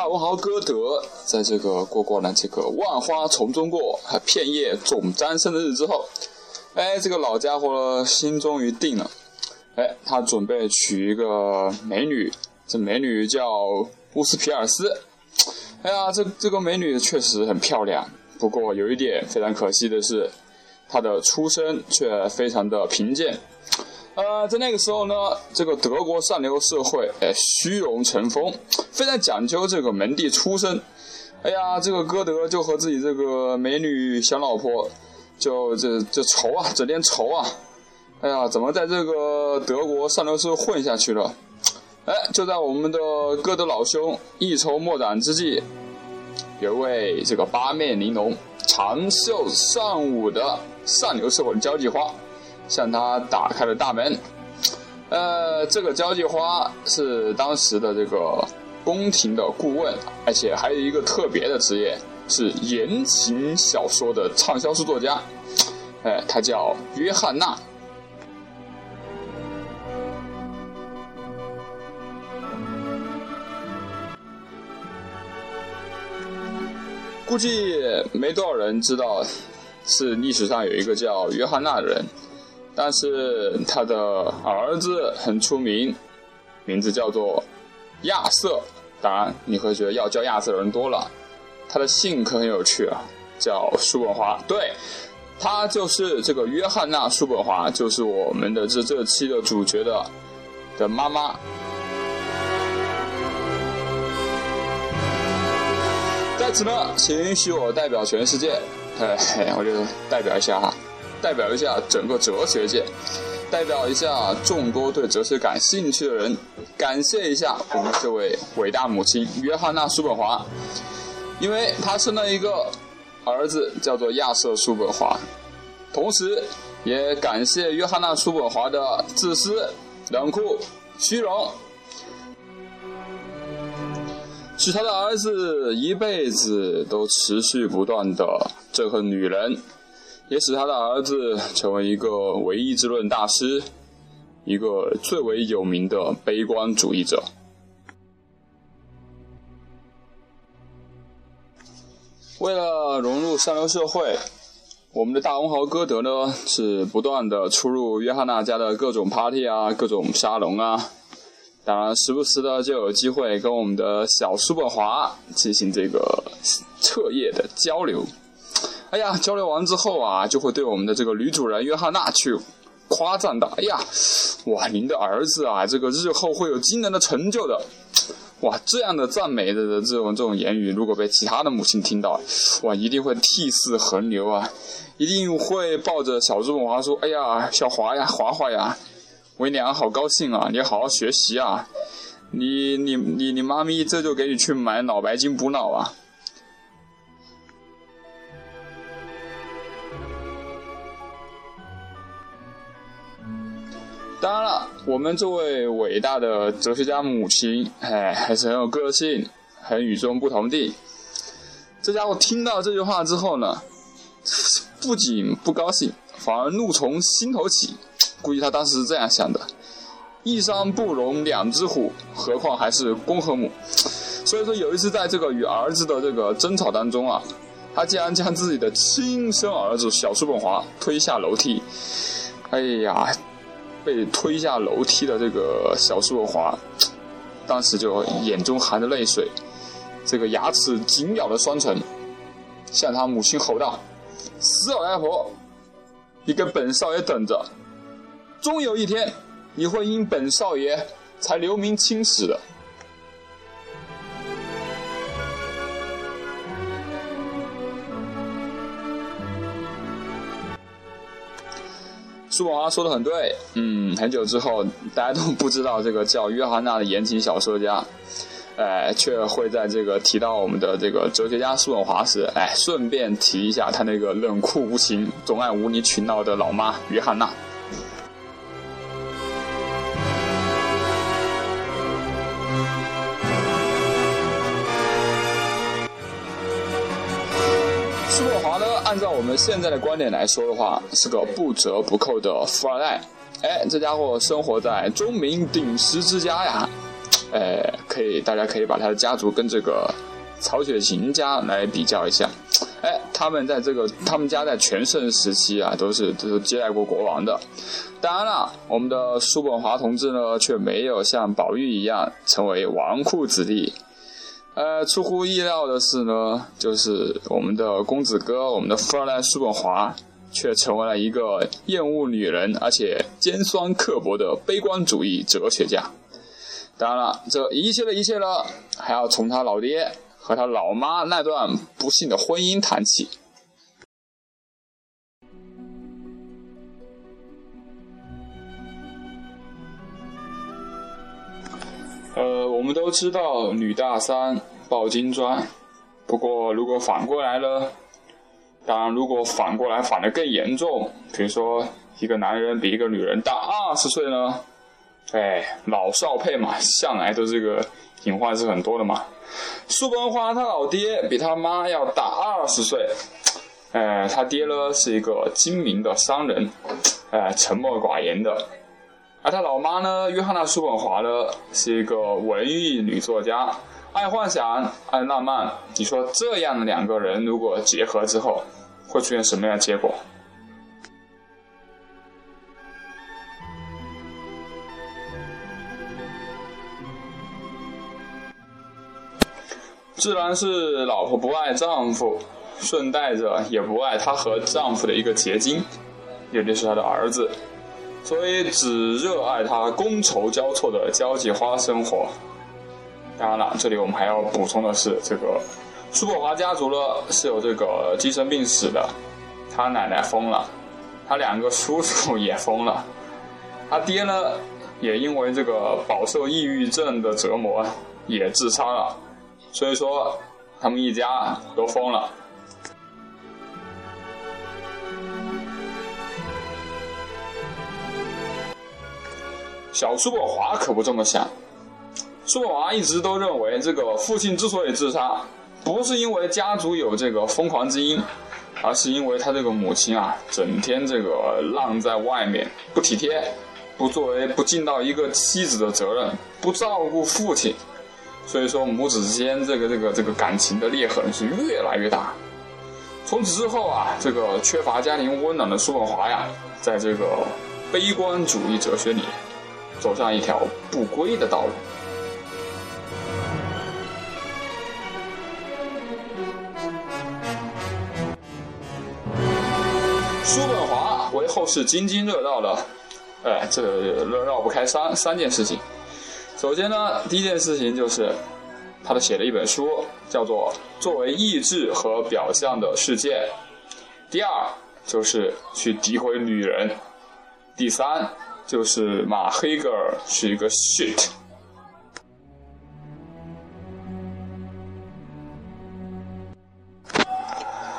大文豪歌德在这个过过了这个万花丛中过，还片叶总沾身的日之后，哎，这个老家伙心终于定了，哎，他准备娶一个美女，这美女叫乌斯皮尔斯。哎呀，这这个美女确实很漂亮，不过有一点非常可惜的是，她的出身却非常的贫贱。呃，在那个时候呢，这个德国上流社会，哎，虚荣成风，非常讲究这个门第出身。哎呀，这个歌德就和自己这个美女小老婆，就这这愁啊，整天愁啊。哎呀，怎么在这个德国上流社会混下去了？哎，就在我们的歌德老兄一筹莫展之际，有位这个八面玲珑、长袖善舞的上流社会交际花。向他打开了大门，呃，这个交际花是当时的这个宫廷的顾问，而且还有一个特别的职业，是言情小说的畅销书作家，哎，他叫约翰娜。估计没多少人知道，是历史上有一个叫约翰娜的人。但是他的儿子很出名，名字叫做亚瑟。当然，你会觉得要叫亚瑟的人多了。他的姓可很有趣啊，叫叔本华。对，他就是这个约翰娜·叔本华，就是我们的这这期的主角的的妈妈。在此呢，请允许我代表全世界，嘿，我就代表一下哈。代表一下整个哲学界，代表一下众多对哲学感兴趣的人，感谢一下我们这位伟大母亲约翰娜·叔本华，因为她生了一个儿子叫做亚瑟·叔本华，同时也感谢约翰娜·叔本华的自私、冷酷、虚荣，使他的儿子一辈子都持续不断的憎恨女人。也使他的儿子成为一个唯意志论大师，一个最为有名的悲观主义者。为了融入上流社会，我们的大文豪歌德呢是不断的出入约翰娜家的各种 party 啊，各种沙龙啊。当然，时不时的就有机会跟我们的小叔本华进行这个彻夜的交流。哎呀，交流完之后啊，就会对我们的这个女主人约翰娜去夸赞的。哎呀，哇，您的儿子啊，这个日后会有惊人的成就的。哇，这样的赞美的这种这种言语，如果被其他的母亲听到，哇，一定会涕泗横流啊，一定会抱着小猪本华说：“哎呀，小华呀，华华呀，为娘好高兴啊，你好好学习啊，你你你你妈咪这就给你去买脑白金补脑啊。”当然了，我们这位伟大的哲学家母亲，哎，还是很有个性，很与众不同的。这家伙听到这句话之后呢，不仅不高兴，反而怒从心头起。估计他当时是这样想的：一山不容两只虎，何况还是公和母。所以说，有一次在这个与儿子的这个争吵当中啊，他竟然将自己的亲生儿子小叔本华推下楼梯。哎呀！被推下楼梯的这个小叔本华，当时就眼中含着泪水，这个牙齿紧咬的双唇，向他母亲吼道：“死老太婆，你跟本少爷等着，终有一天你会因本少爷才留名青史的。”叔本华说的很对，嗯，很久之后，大家都不知道这个叫约翰娜的言情小说家，哎，却会在这个提到我们的这个哲学家叔本华时，哎，顺便提一下他那个冷酷无情、总爱无理取闹的老妈约翰娜。我们现在的观点来说的话，是个不折不扣的富二代。哎，这家伙生活在钟鸣鼎食之家呀。哎，可以大家可以把他的家族跟这个曹雪芹家来比较一下。哎，他们在这个他们家在全盛时期啊，都是都是接待过国王的。当然了，我们的叔本华同志呢，却没有像宝玉一样成为纨绔子弟。呃，出乎意料的是呢，就是我们的公子哥，我们的富二代叔本华，却成为了一个厌恶女人而且尖酸刻薄的悲观主义哲学家。当然了，这一切的一切呢，还要从他老爹和他老妈那段不幸的婚姻谈起。呃，我们都知道女大三抱金砖，不过如果反过来呢？当然，如果反过来反的更严重，比如说一个男人比一个女人大二十岁呢？哎，老少配嘛，向来都这个隐患是很多的嘛。叔本华他老爹比他妈要大二十岁，哎，他爹呢是一个精明的商人，哎，沉默寡言的。而他老妈呢，约翰娜·叔本华呢，是一个文艺女作家，爱幻想，爱浪漫。你说这样的两个人如果结合之后，会出现什么样的结果？自然是老婆不爱丈夫，顺带着也不爱她和丈夫的一个结晶，也就是她的儿子。所以只热爱他觥筹交错的交际花生活。当然了，这里我们还要补充的是，这个叔本华家族呢是有这个精神病史的，他奶奶疯了，他两个叔叔也疯了，他爹呢也因为这个饱受抑郁症的折磨也自杀了，所以说他们一家都疯了。小叔宝华可不这么想。叔宝华一直都认为，这个父亲之所以自杀，不是因为家族有这个疯狂基因，而是因为他这个母亲啊，整天这个浪在外面，不体贴，不作为，不尽到一个妻子的责任，不照顾父亲，所以说母子之间这个这个这个感情的裂痕是越来越大。从此之后啊，这个缺乏家庭温暖的叔宝华呀，在这个悲观主义哲学里。走上一条不归的道路。叔本华为后世津津乐道的，哎，这绕绕不开三三件事情。首先呢，第一件事情就是他的写了一本书，叫做《作为意志和表象的世界》。第二就是去诋毁女人。第三。就是马黑格尔是一个 shit。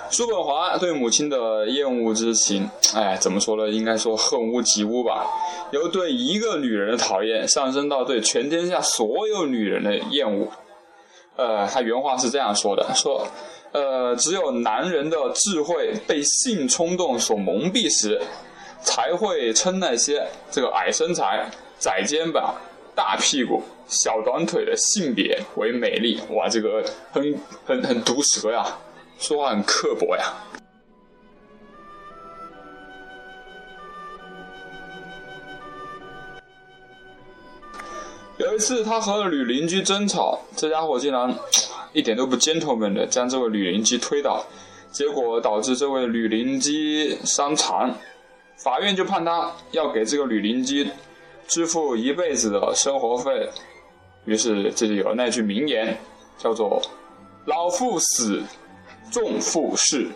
叔本华对母亲的厌恶之情，哎，怎么说呢？应该说恨屋及乌吧。由对一个女人的讨厌上升到对全天下所有女人的厌恶。呃，他原话是这样说的：说，呃，只有男人的智慧被性冲动所蒙蔽时。才会称那些这个矮身材、窄肩膀、大屁股、小短腿的性别为美丽。哇，这个很很很毒舌呀，说话很刻薄呀。有一次，他和女邻居争吵，这家伙竟然一点都不 gentleman 的将这位女邻居推倒，结果导致这位女邻居伤残。法院就判他要给这个女邻居支付一辈子的生活费，于是这就有了那句名言，叫做“老妇死，重妇逝”。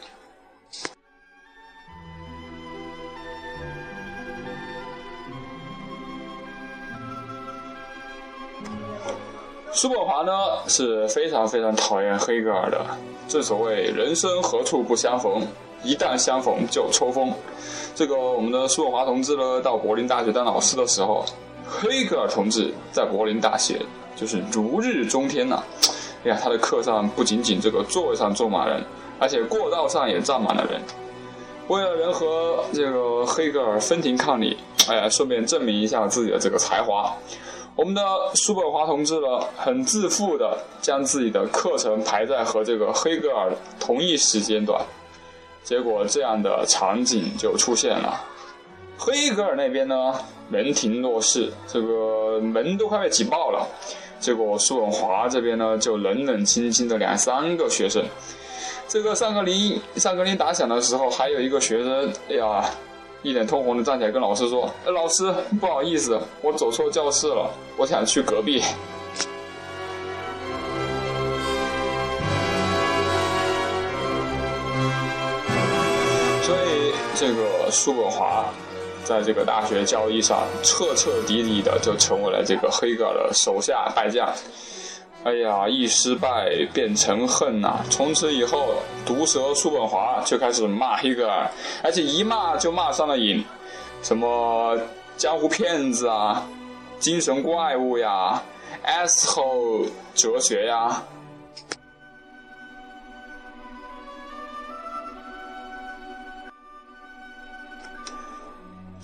叔本华呢是非常非常讨厌黑格尔的，正所谓人生何处不相逢。一旦相逢就抽风。这个我们的叔本华同志呢，到柏林大学当老师的时候，黑格尔同志在柏林大学就是如日中天呐。哎呀，他的课上不仅仅这个座位上坐满人，而且过道上也站满了人。为了能和这个黑格尔分庭抗礼，哎呀，顺便证明一下自己的这个才华，我们的叔本华同志呢，很自负的将自己的课程排在和这个黑格尔同一时间段，结果这样的场景就出现了。黑格尔那边呢，门庭若市，这个门都快被挤爆了。结果叔本华这边呢，就冷冷清清的两三个学生。这个上课铃上课铃打响的时候，还有一个学生，哎呀，一脸通红的站起来跟老师说：“老师，不好意思，我走错教室了，我想去隔壁。”这个叔本华。在这个大学交易上，彻彻底底的就成为了这个黑格尔的手下败将。哎呀，一失败变成恨呐！从此以后，毒舌叔本华就开始骂黑格尔，而且一骂就骂上了瘾，什么江湖骗子啊，精神怪物呀，asshole 哲学呀。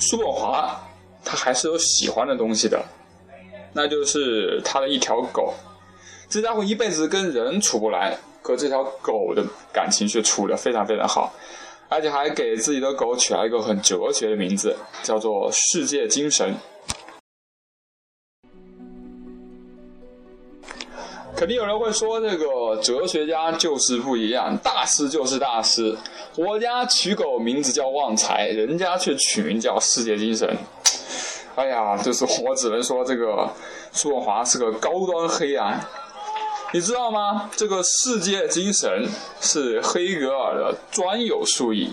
叔本华，他还是有喜欢的东西的，那就是他的一条狗。这家伙一辈子跟人处不来，和这条狗的感情却处得非常非常好，而且还给自己的狗取了一个很哲学的名字，叫做“世界精神”。肯定有人会说，这个哲学家就是不一样，大师就是大师。我家取狗名字叫旺财，人家却取名叫世界精神。哎呀，就是我只能说，这个苏文华是个高端黑啊！你知道吗？这个世界精神是黑格尔的专有术语。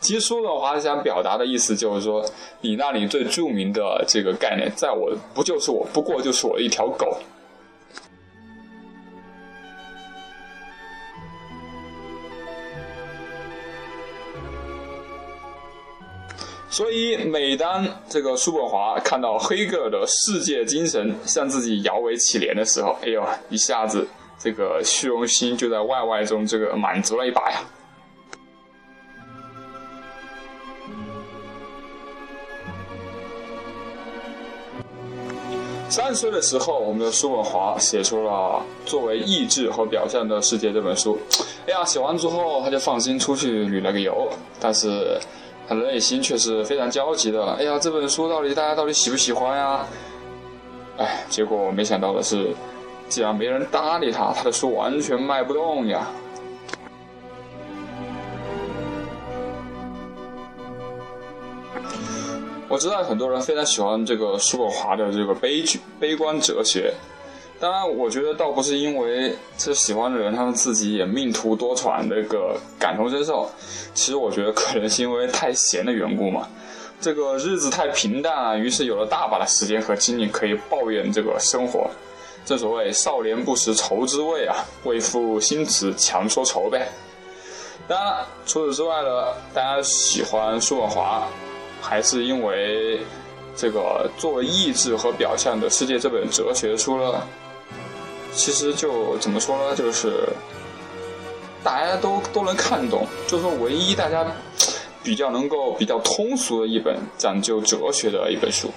其实苏文华想表达的意思就是说，你那里最著名的这个概念，在我不就是我不过就是我一条狗。所以，每当这个叔本华看到黑格尔的世界精神向自己摇尾乞怜的时候，哎呦，一下子这个虚荣心就在外外中这个满足了一把呀。三十岁的时候，我们的叔本华写出了《作为意志和表象的世界》这本书。哎呀，写完之后他就放心出去旅了个游，但是。他的内心却是非常焦急的。哎呀，这本书到底大家到底喜不喜欢呀？哎，结果没想到的是，既然没人搭理他，他的书完全卖不动呀。我知道很多人非常喜欢这个叔本华的这个悲剧、悲观哲学。当然，我觉得倒不是因为这喜欢的人他们自己也命途多舛的一个感同身受，其实我觉得可能是因为太闲的缘故嘛，这个日子太平淡了，于是有了大把的时间和精力可以抱怨这个生活。正所谓少年不识愁滋味啊，为赋新词强说愁呗。当然，除此之外呢，大家喜欢叔本华，还是因为这个作为意志和表象的世界这本哲学书呢。其实就怎么说呢，就是大家都都能看懂，就是说唯一大家比较能够比较通俗的一本讲究哲学的一本书。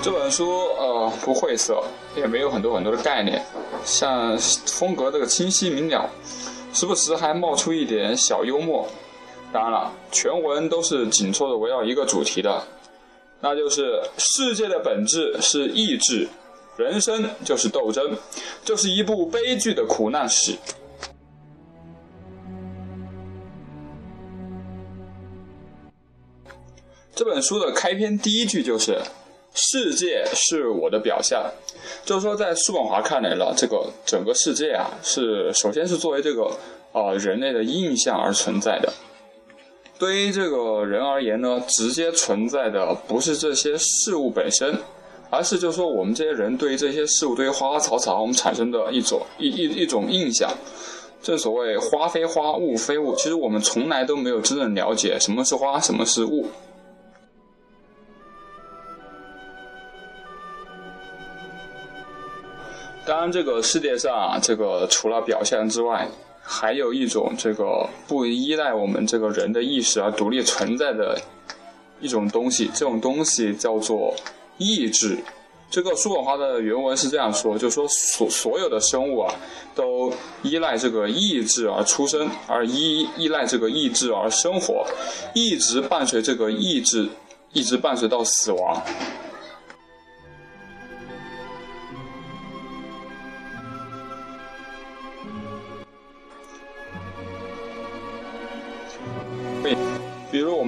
这本书呃不晦涩，也没有很多很多的概念，像风格这个清晰明了，时不时还冒出一点小幽默。当然了，全文都是紧凑的围绕一个主题的。那就是世界的本质是意志，人生就是斗争，就是一部悲剧的苦难史。这本书的开篇第一句就是“世界是我的表象”，就是说，在叔本华看来了，这个整个世界啊，是首先是作为这个啊人类的印象而存在的。对于这个人而言呢，直接存在的不是这些事物本身，而是就是说我们这些人对于这些事物，对于花花草草，我们产生的一种一一一种印象。正所谓花非花，雾非雾，其实我们从来都没有真正了解什么是花，什么是雾。当然，这个世界上啊，这个除了表象之外，还有一种这个不依赖我们这个人的意识而独立存在的一种东西，这种东西叫做意志。这个叔本华的原文是这样说，就说所所有的生物啊，都依赖这个意志而出生，而依依赖这个意志而生活，一直伴随这个意志，一直伴随到死亡。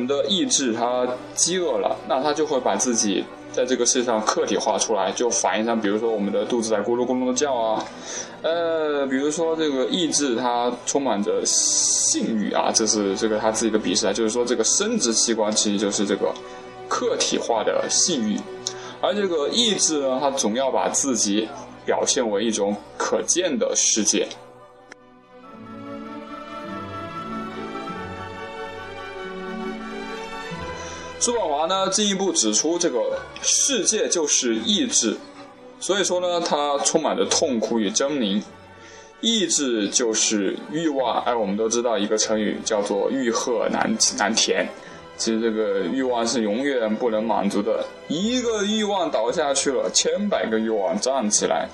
的意志，它饥饿了，那它就会把自己在这个世界上客体化出来，就反映上，比如说我们的肚子在咕噜咕噜的叫啊，呃，比如说这个意志它充满着性欲啊，这是这个他自己的鄙视啊，就是说这个生殖器官其实就是这个客体化的性欲，而这个意志呢，它总要把自己表现为一种可见的世界。呢进一步指出，这个世界就是意志，所以说呢，它充满着痛苦与狰狞。意志就是欲望，哎，我们都知道一个成语叫做“欲壑难难填”。其实这个欲望是永远不能满足的，一个欲望倒下去了，千百个欲望站起来。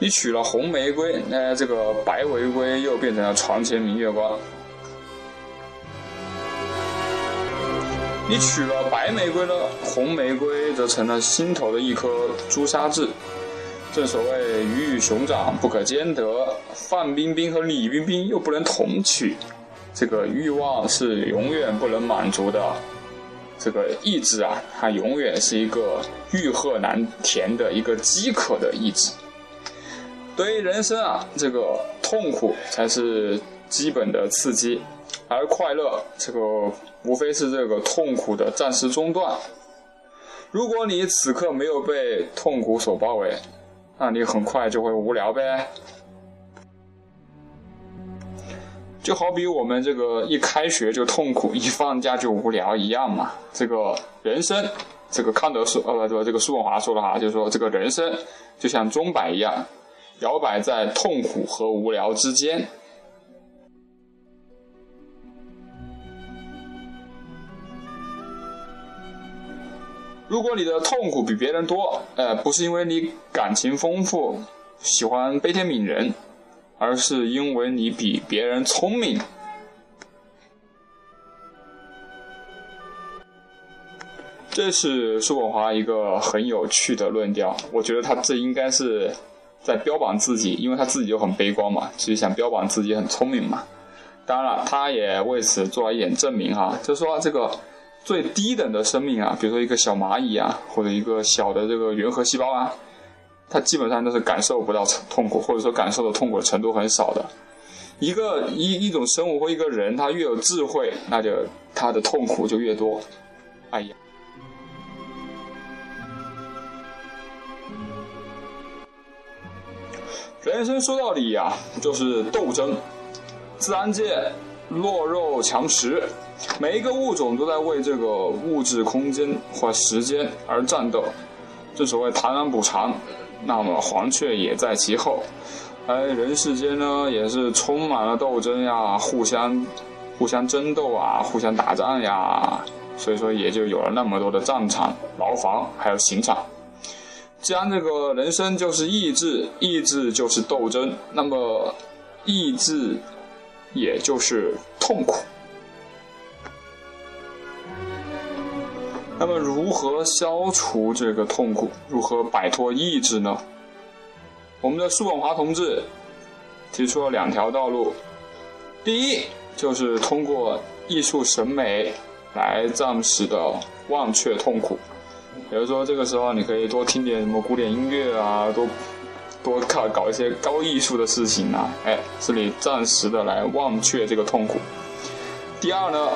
你娶了红玫瑰，那这个白玫瑰又变成了床前明月光。你娶了白玫瑰呢，红玫瑰则成了心头的一颗朱砂痣。正所谓鱼与熊掌不可兼得，范冰冰和李冰冰又不能同娶，这个欲望是永远不能满足的。这个意志啊，它永远是一个欲壑难填的一个饥渴的意志。对于人生啊，这个痛苦才是基本的刺激。而快乐，这个无非是这个痛苦的暂时中断。如果你此刻没有被痛苦所包围，那你很快就会无聊呗。就好比我们这个一开学就痛苦，一放假就无聊一样嘛。这个人生，这个康德说，呃不，这个苏本华说的哈，就是说这个人生就像钟摆一样，摇摆在痛苦和无聊之间。如果你的痛苦比别人多，呃，不是因为你感情丰富，喜欢悲天悯人，而是因为你比别人聪明。这是叔本华一个很有趣的论调，我觉得他这应该是在标榜自己，因为他自己就很悲观嘛，其实想标榜自己很聪明嘛。当然了，他也为此做了一点证明哈，就是说这个。最低等的生命啊，比如说一个小蚂蚁啊，或者一个小的这个原核细胞啊，它基本上都是感受不到痛苦，或者说感受的痛苦程度很少的。一个一一种生物或一个人，他越有智慧，那就他的痛苦就越多。哎呀，人生说到底呀，就是斗争。自然界弱肉强食。每一个物种都在为这个物质空间或时间而战斗，正所谓螳螂捕蝉，那么黄雀也在其后。而人世间呢，也是充满了斗争呀，互相互相争斗啊，互相打仗呀，所以说也就有了那么多的战场、牢房还有刑场。既然这个人生就是意志，意志就是斗争，那么意志也就是痛苦。那么，如何消除这个痛苦？如何摆脱意志呢？我们的叔本华同志提出了两条道路。第一，就是通过艺术审美来暂时的忘却痛苦。比如说，这个时候你可以多听点什么古典音乐啊，多多搞搞一些高艺术的事情啊，哎，这里暂时的来忘却这个痛苦。第二呢？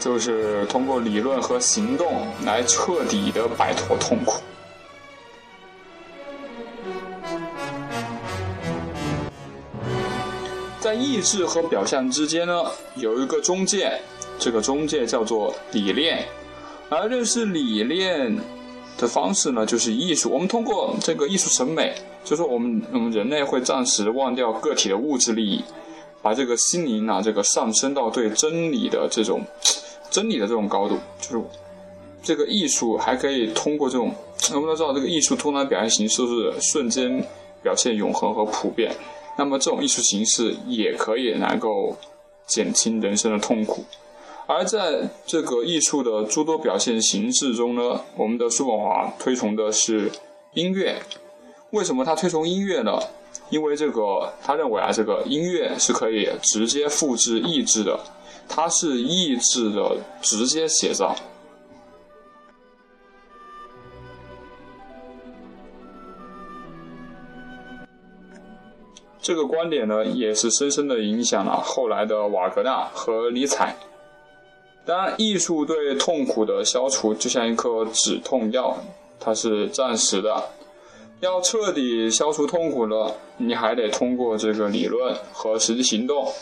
就是通过理论和行动来彻底的摆脱痛苦。在意志和表象之间呢，有一个中介，这个中介叫做理念。而认识理念的方式呢，就是艺术。我们通过这个艺术审美，就说我们我们人类会暂时忘掉个体的物质利益，把这个心灵啊，这个上升到对真理的这种。真理的这种高度，就是这个艺术还可以通过这种，我们都知道这个艺术通常表现形式是瞬间表现永恒和普遍，那么这种艺术形式也可以能够减轻人生的痛苦。而在这个艺术的诸多表现形式中呢，我们的叔本华推崇的是音乐。为什么他推崇音乐呢？因为这个他认为啊，这个音乐是可以直接复制意志的，它是意志的直接写照。这个观点呢，也是深深的影响了后来的瓦格纳和尼采。当然，艺术对痛苦的消除就像一颗止痛药，它是暂时的。要彻底消除痛苦呢，你还得通过这个理论和实际行动。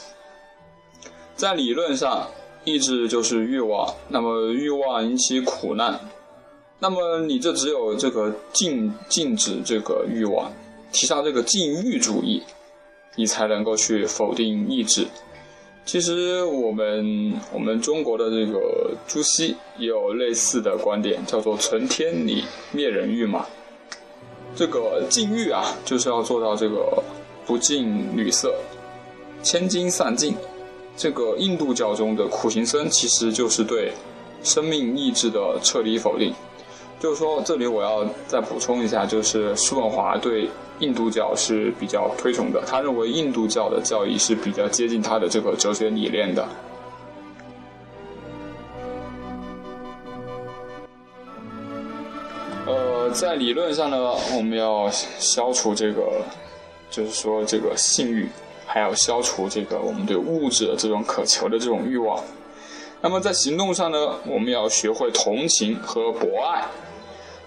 在理论上，意志就是欲望，那么欲望引起苦难，那么你这只有这个禁禁止这个欲望，提倡这个禁欲主义，你才能够去否定意志。其实我们我们中国的这个朱熹也有类似的观点，叫做存天理，灭人欲嘛。这个禁欲啊，就是要做到这个不近女色，千金散尽。这个印度教中的苦行僧其实就是对生命意志的彻底否定。就是说，这里我要再补充一下，就是叔本华对。印度教是比较推崇的，他认为印度教的教义是比较接近他的这个哲学理念的。呃，在理论上呢，我们要消除这个，就是说这个性欲，还要消除这个我们对物质的这种渴求的这种欲望。那么在行动上呢，我们要学会同情和博爱。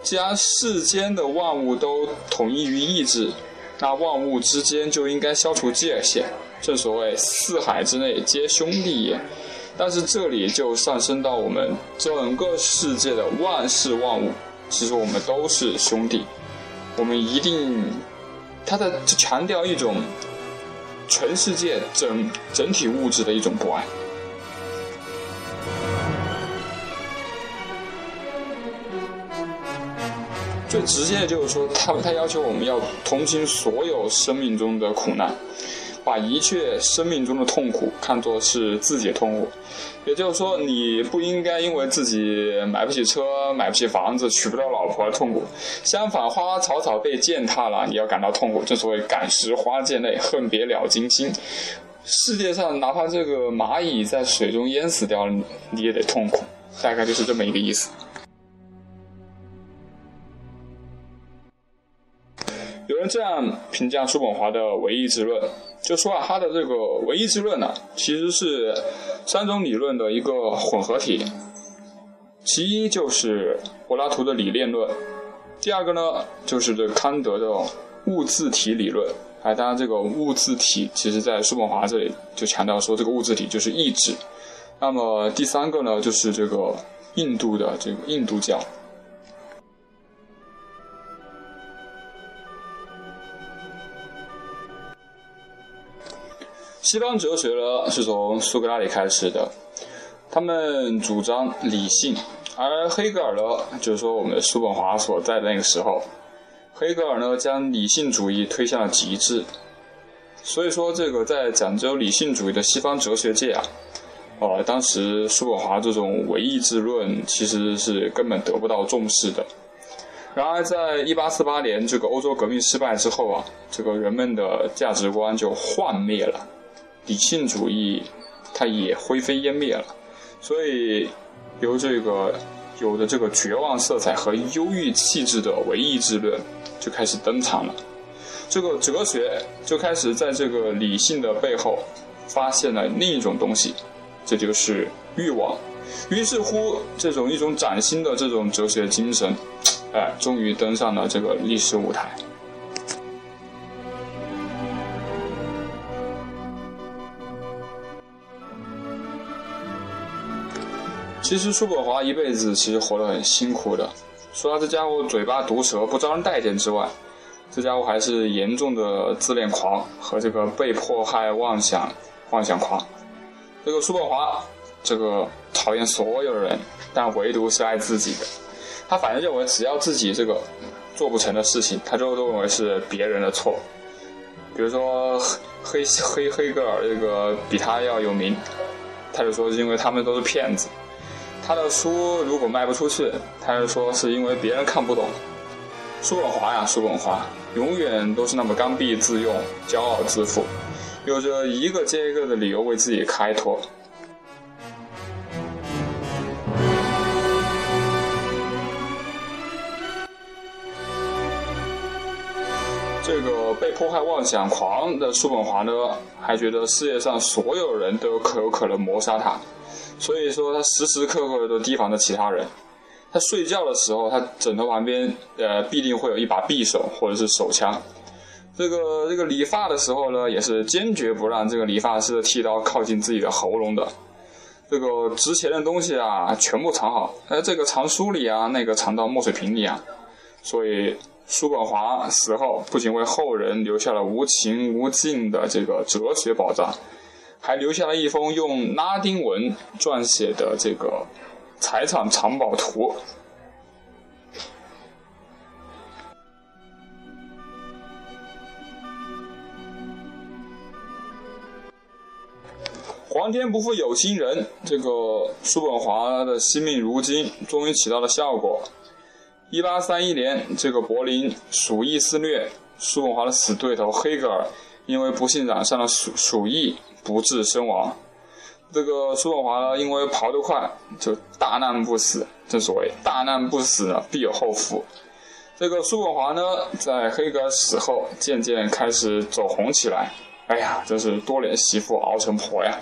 既然世间的万物都统一于意志，那万物之间就应该消除界限。正所谓四海之内皆兄弟也。但是这里就上升到我们整个世界的万事万物，其实我们都是兄弟。我们一定，他在强调一种全世界整整体物质的一种不安。最直接的就是说，他他要求我们要同情所有生命中的苦难，把一切生命中的痛苦看作是自己的痛苦。也就是说，你不应该因为自己买不起车、买不起房子、娶不到老婆而痛苦。相反，花花草草被践踏了，你要感到痛苦。正所谓“感时花溅泪，恨别了金心”。世界上哪怕这个蚂蚁在水中淹死掉了，你也得痛苦。大概就是这么一个意思。有人这样评价叔本华的唯意志论，就说啊，他的这个唯意志论呢，其实是三种理论的一个混合体。其一就是柏拉图的理念论，第二个呢就是这康德的物自体理论。哎，当然这个物自体，其实在叔本华这里就强调说，这个物自体就是意志。那么第三个呢，就是这个印度的这个印度教。西方哲学呢是从苏格拉底开始的，他们主张理性，而黑格尔呢，就是说我们的叔本华所在的那个时候，黑格尔呢将理性主义推向了极致，所以说这个在讲究理性主义的西方哲学界啊，呃，当时叔本华这种唯意志论其实是根本得不到重视的。然而，在一八四八年这个欧洲革命失败之后啊，这个人们的价值观就幻灭了。理性主义，它也灰飞烟灭了，所以由这个有的这个绝望色彩和忧郁气质的唯意志论就开始登场了。这个哲学就开始在这个理性的背后发现了另一种东西，这就是欲望。于是乎，这种一种崭新的这种哲学精神，哎，终于登上了这个历史舞台。其实叔本华一辈子其实活得很辛苦的，除了这家伙嘴巴毒舌不招人待见之外，这家伙还是严重的自恋狂和这个被迫害妄想、妄想狂。这个叔本华这个讨厌所有人，但唯独是爱自己的。他反正认为只要自己这个做不成的事情，他就都认为是别人的错。比如说黑黑黑格尔这个比他要有名，他就说是因为他们都是骗子。他的书如果卖不出去，他就说是因为别人看不懂。叔本华呀，叔本华永远都是那么刚愎自用、骄傲自负，有着一个接一个的理由为自己开脱。这个被迫害妄想狂的叔本华呢，还觉得世界上所有人都有可有可能谋杀他，所以说他时时刻刻都提防着其他人。他睡觉的时候，他枕头旁边呃必定会有一把匕首或者是手枪。这个这个理发的时候呢，也是坚决不让这个理发师的剃刀靠近自己的喉咙的。这个值钱的东西啊，全部藏好，哎，这个藏书里啊，那个藏到墨水瓶里啊。所以。叔本华死后，不仅为后人留下了无穷无尽的这个哲学宝藏，还留下了一封用拉丁文撰写的这个财产藏宝图。皇天不负有心人，这个叔本华的惜命如金，终于起到了效果。一八三一年，这个柏林鼠疫肆虐，叔本华的死对头黑格尔因为不幸染上了鼠鼠疫，不治身亡。这个苏本华呢，因为跑得快，就大难不死。正所谓大难不死，必有后福。这个苏本华呢，在黑格尔死后，渐渐开始走红起来。哎呀，真是多年媳妇熬成婆呀！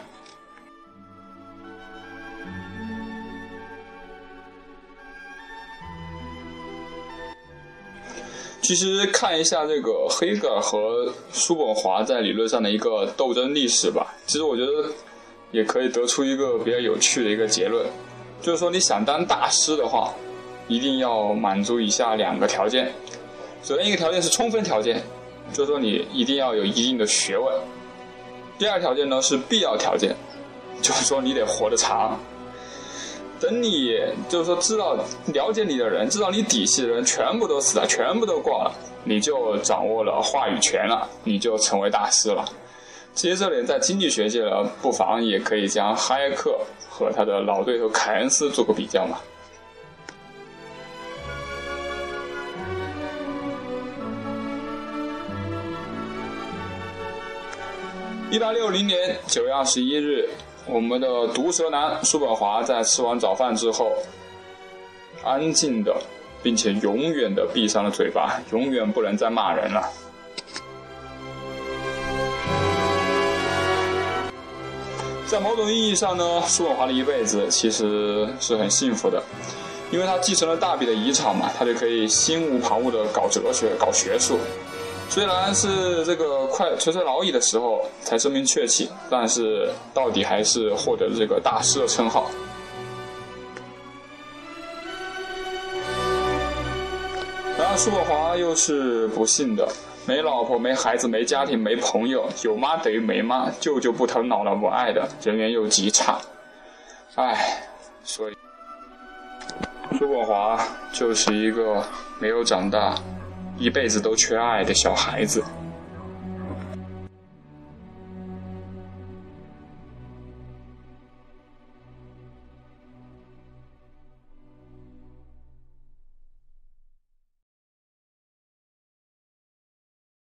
其实看一下这个黑格尔和叔本华在理论上的一个斗争历史吧，其实我觉得也可以得出一个比较有趣的一个结论，就是说你想当大师的话，一定要满足以下两个条件。首先一个条件是充分条件，就是说你一定要有一定的学问。第二条件呢是必要条件，就是说你得活得长。等你就是说知道了解你的人，知道你底细的人全部都死了，全部都挂了，你就掌握了话语权了，你就成为大师了。其实这点在经济学界呢，不妨也可以将哈耶克和他的老对头凯恩斯做个比较嘛。一八六零年九月二十一日。我们的毒舌男叔本华在吃完早饭之后，安静的，并且永远的闭上了嘴巴，永远不能再骂人了。在某种意义上呢，叔本华的一辈子其实是很幸福的，因为他继承了大笔的遗产嘛，他就可以心无旁骛的搞哲学、搞学术。虽然是这个快垂垂老矣的时候才声名鹊起，但是到底还是获得了这个大师的称号。然而，叔本华又是不幸的，没老婆、没孩子、没家庭、没朋友，有妈等于没妈，舅舅不疼，姥姥不爱的，人缘又极差。唉，所以叔本华就是一个没有长大。一辈子都缺爱的小孩子。